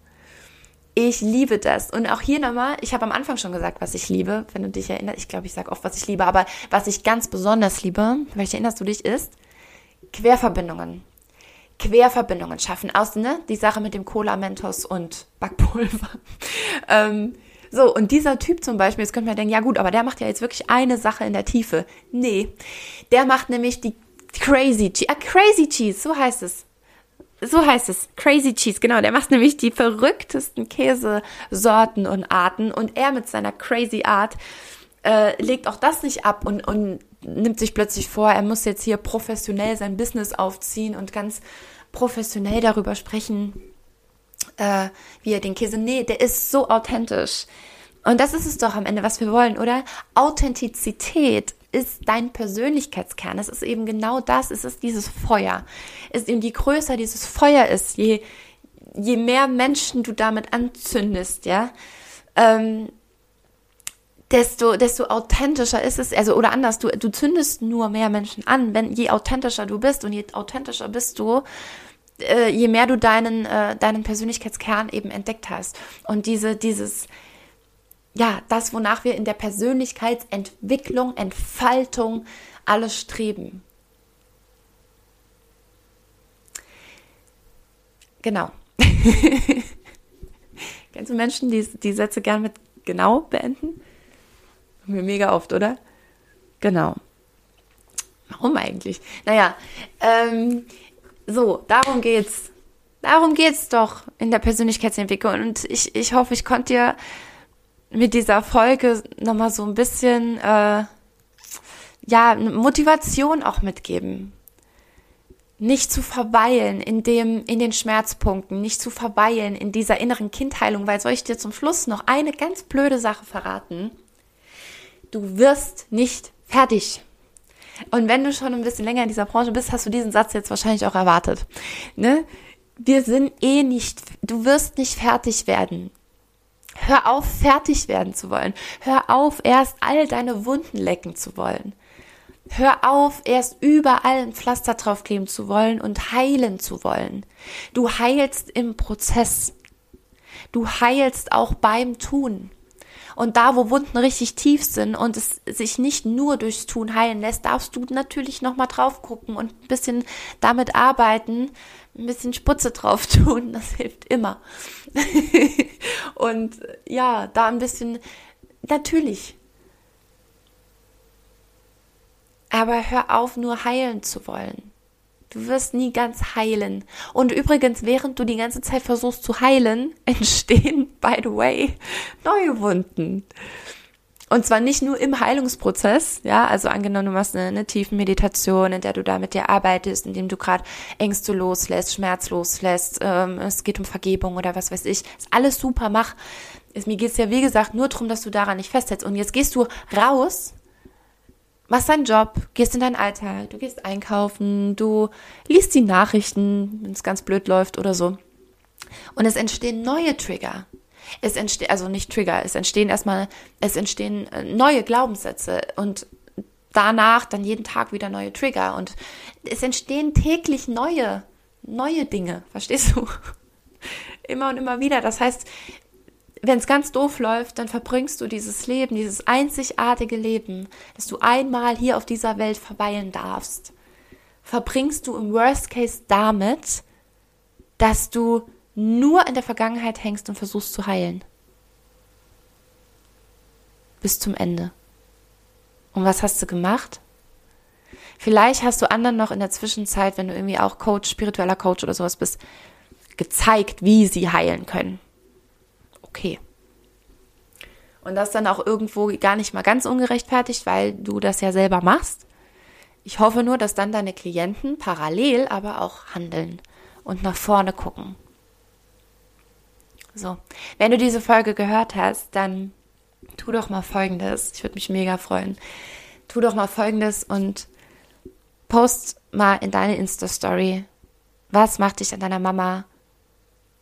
Ich liebe das. Und auch hier nochmal, ich habe am Anfang schon gesagt, was ich liebe, wenn du dich erinnerst. Ich glaube, ich sage oft, was ich liebe, aber was ich ganz besonders liebe, vielleicht erinnerst du dich, ist Querverbindungen. Querverbindungen schaffen. Aus, ne? Die Sache mit dem Cola, Mentos und Backpulver. ähm, so, und dieser Typ zum Beispiel, jetzt könnte man denken, ja gut, aber der macht ja jetzt wirklich eine Sache in der Tiefe. Nee, der macht nämlich die Crazy Cheese. Ah, Crazy Cheese, so heißt es. So heißt es. Crazy Cheese, genau. Der macht nämlich die verrücktesten Käsesorten und Arten. Und er mit seiner Crazy Art äh, legt auch das nicht ab und, und nimmt sich plötzlich vor, er muss jetzt hier professionell sein Business aufziehen und ganz professionell darüber sprechen, äh, wie er den Käse. Nee, der ist so authentisch. Und das ist es doch am Ende, was wir wollen, oder? Authentizität ist dein Persönlichkeitskern. Es ist eben genau das. Es ist dieses Feuer. Es ist eben, je größer dieses Feuer ist, je, je mehr Menschen du damit anzündest, ja, ähm, desto, desto authentischer ist es, also oder anders, du, du zündest nur mehr Menschen an, wenn je authentischer du bist und je authentischer bist du, äh, je mehr du deinen, äh, deinen Persönlichkeitskern eben entdeckt hast. Und diese, dieses, ja, das, wonach wir in der Persönlichkeitsentwicklung, Entfaltung alles streben. Genau. Kennst du Menschen, die die Sätze gern mit genau beenden? Mir mega oft, oder? Genau. Warum eigentlich? Naja, ähm, so, darum geht's. Darum geht's doch in der Persönlichkeitsentwicklung. Und ich, ich hoffe, ich konnte dir mit dieser Folge nochmal so ein bisschen, äh, ja, Motivation auch mitgeben. Nicht zu verweilen in dem, in den Schmerzpunkten, nicht zu verweilen in dieser inneren Kindheilung, weil soll ich dir zum Schluss noch eine ganz blöde Sache verraten? du wirst nicht fertig. Und wenn du schon ein bisschen länger in dieser Branche bist, hast du diesen Satz jetzt wahrscheinlich auch erwartet. Ne? Wir sind eh nicht, du wirst nicht fertig werden. Hör auf, fertig werden zu wollen. Hör auf, erst all deine Wunden lecken zu wollen. Hör auf, erst überall ein Pflaster draufkleben zu wollen und heilen zu wollen. Du heilst im Prozess. Du heilst auch beim Tun. Und da, wo Wunden richtig tief sind und es sich nicht nur durchs Tun heilen lässt, darfst du natürlich nochmal drauf gucken und ein bisschen damit arbeiten, ein bisschen Sputze drauf tun. Das hilft immer. und ja, da ein bisschen, natürlich. Aber hör auf, nur heilen zu wollen. Du wirst nie ganz heilen. Und übrigens, während du die ganze Zeit versuchst zu heilen, entstehen, by the way, neue Wunden. Und zwar nicht nur im Heilungsprozess, ja, also angenommen, du machst eine, eine tiefen Meditation, in der du da mit dir arbeitest, in dem du gerade Ängste loslässt, Schmerz loslässt, ähm, es geht um Vergebung oder was weiß ich, ist alles super, mach. Ist, mir geht's ja, wie gesagt, nur darum, dass du daran nicht festhältst. Und jetzt gehst du raus machst deinen Job, gehst in deinen Alltag, du gehst einkaufen, du liest die Nachrichten, wenn es ganz blöd läuft oder so. Und es entstehen neue Trigger. Es entsteht, also nicht Trigger, es entstehen erstmal, es entstehen äh, neue Glaubenssätze und danach dann jeden Tag wieder neue Trigger und es entstehen täglich neue, neue Dinge, verstehst du? Immer und immer wieder. Das heißt, wenn es ganz doof läuft, dann verbringst du dieses Leben, dieses einzigartige Leben, das du einmal hier auf dieser Welt verweilen darfst, verbringst du im Worst Case damit, dass du nur in der Vergangenheit hängst und versuchst zu heilen. Bis zum Ende. Und was hast du gemacht? Vielleicht hast du anderen noch in der Zwischenzeit, wenn du irgendwie auch Coach, spiritueller Coach oder sowas bist, gezeigt, wie sie heilen können okay. Und das dann auch irgendwo gar nicht mal ganz ungerechtfertigt, weil du das ja selber machst. Ich hoffe nur, dass dann deine Klienten parallel aber auch handeln und nach vorne gucken. So, wenn du diese Folge gehört hast, dann tu doch mal Folgendes. Ich würde mich mega freuen. Tu doch mal Folgendes und post mal in deine Insta-Story, was macht dich an deiner Mama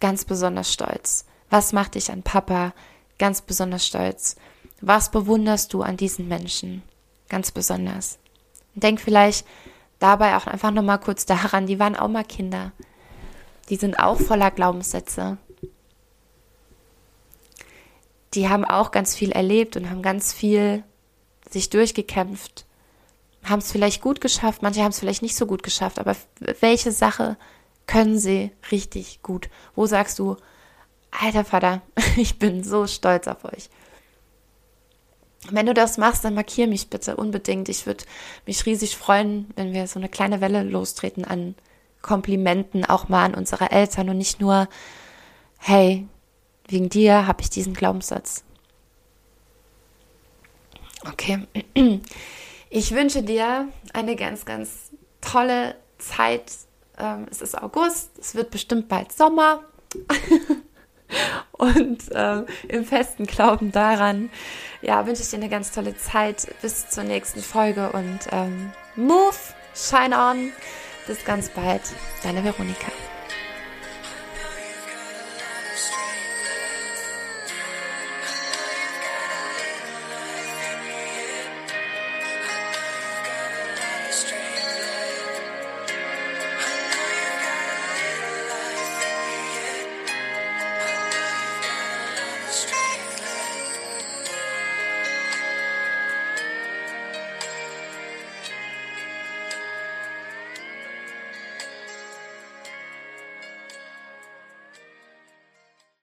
ganz besonders stolz? Was macht dich an Papa ganz besonders stolz? Was bewunderst du an diesen Menschen ganz besonders? Denk vielleicht dabei auch einfach nochmal kurz daran, die waren auch mal Kinder. Die sind auch voller Glaubenssätze. Die haben auch ganz viel erlebt und haben ganz viel sich durchgekämpft. Haben es vielleicht gut geschafft, manche haben es vielleicht nicht so gut geschafft, aber welche Sache können sie richtig gut? Wo sagst du, alter Vater, ich bin so stolz auf euch. Wenn du das machst, dann markier mich bitte unbedingt. Ich würde mich riesig freuen, wenn wir so eine kleine Welle lostreten an Komplimenten, auch mal an unsere Eltern und nicht nur, hey, wegen dir habe ich diesen Glaubenssatz. Okay. Ich wünsche dir eine ganz, ganz tolle Zeit. Ähm, es ist August, es wird bestimmt bald Sommer. Und äh, im festen Glauben daran, ja, wünsche ich dir eine ganz tolle Zeit. Bis zur nächsten Folge und ähm, move, shine on. Bis ganz bald, deine Veronika.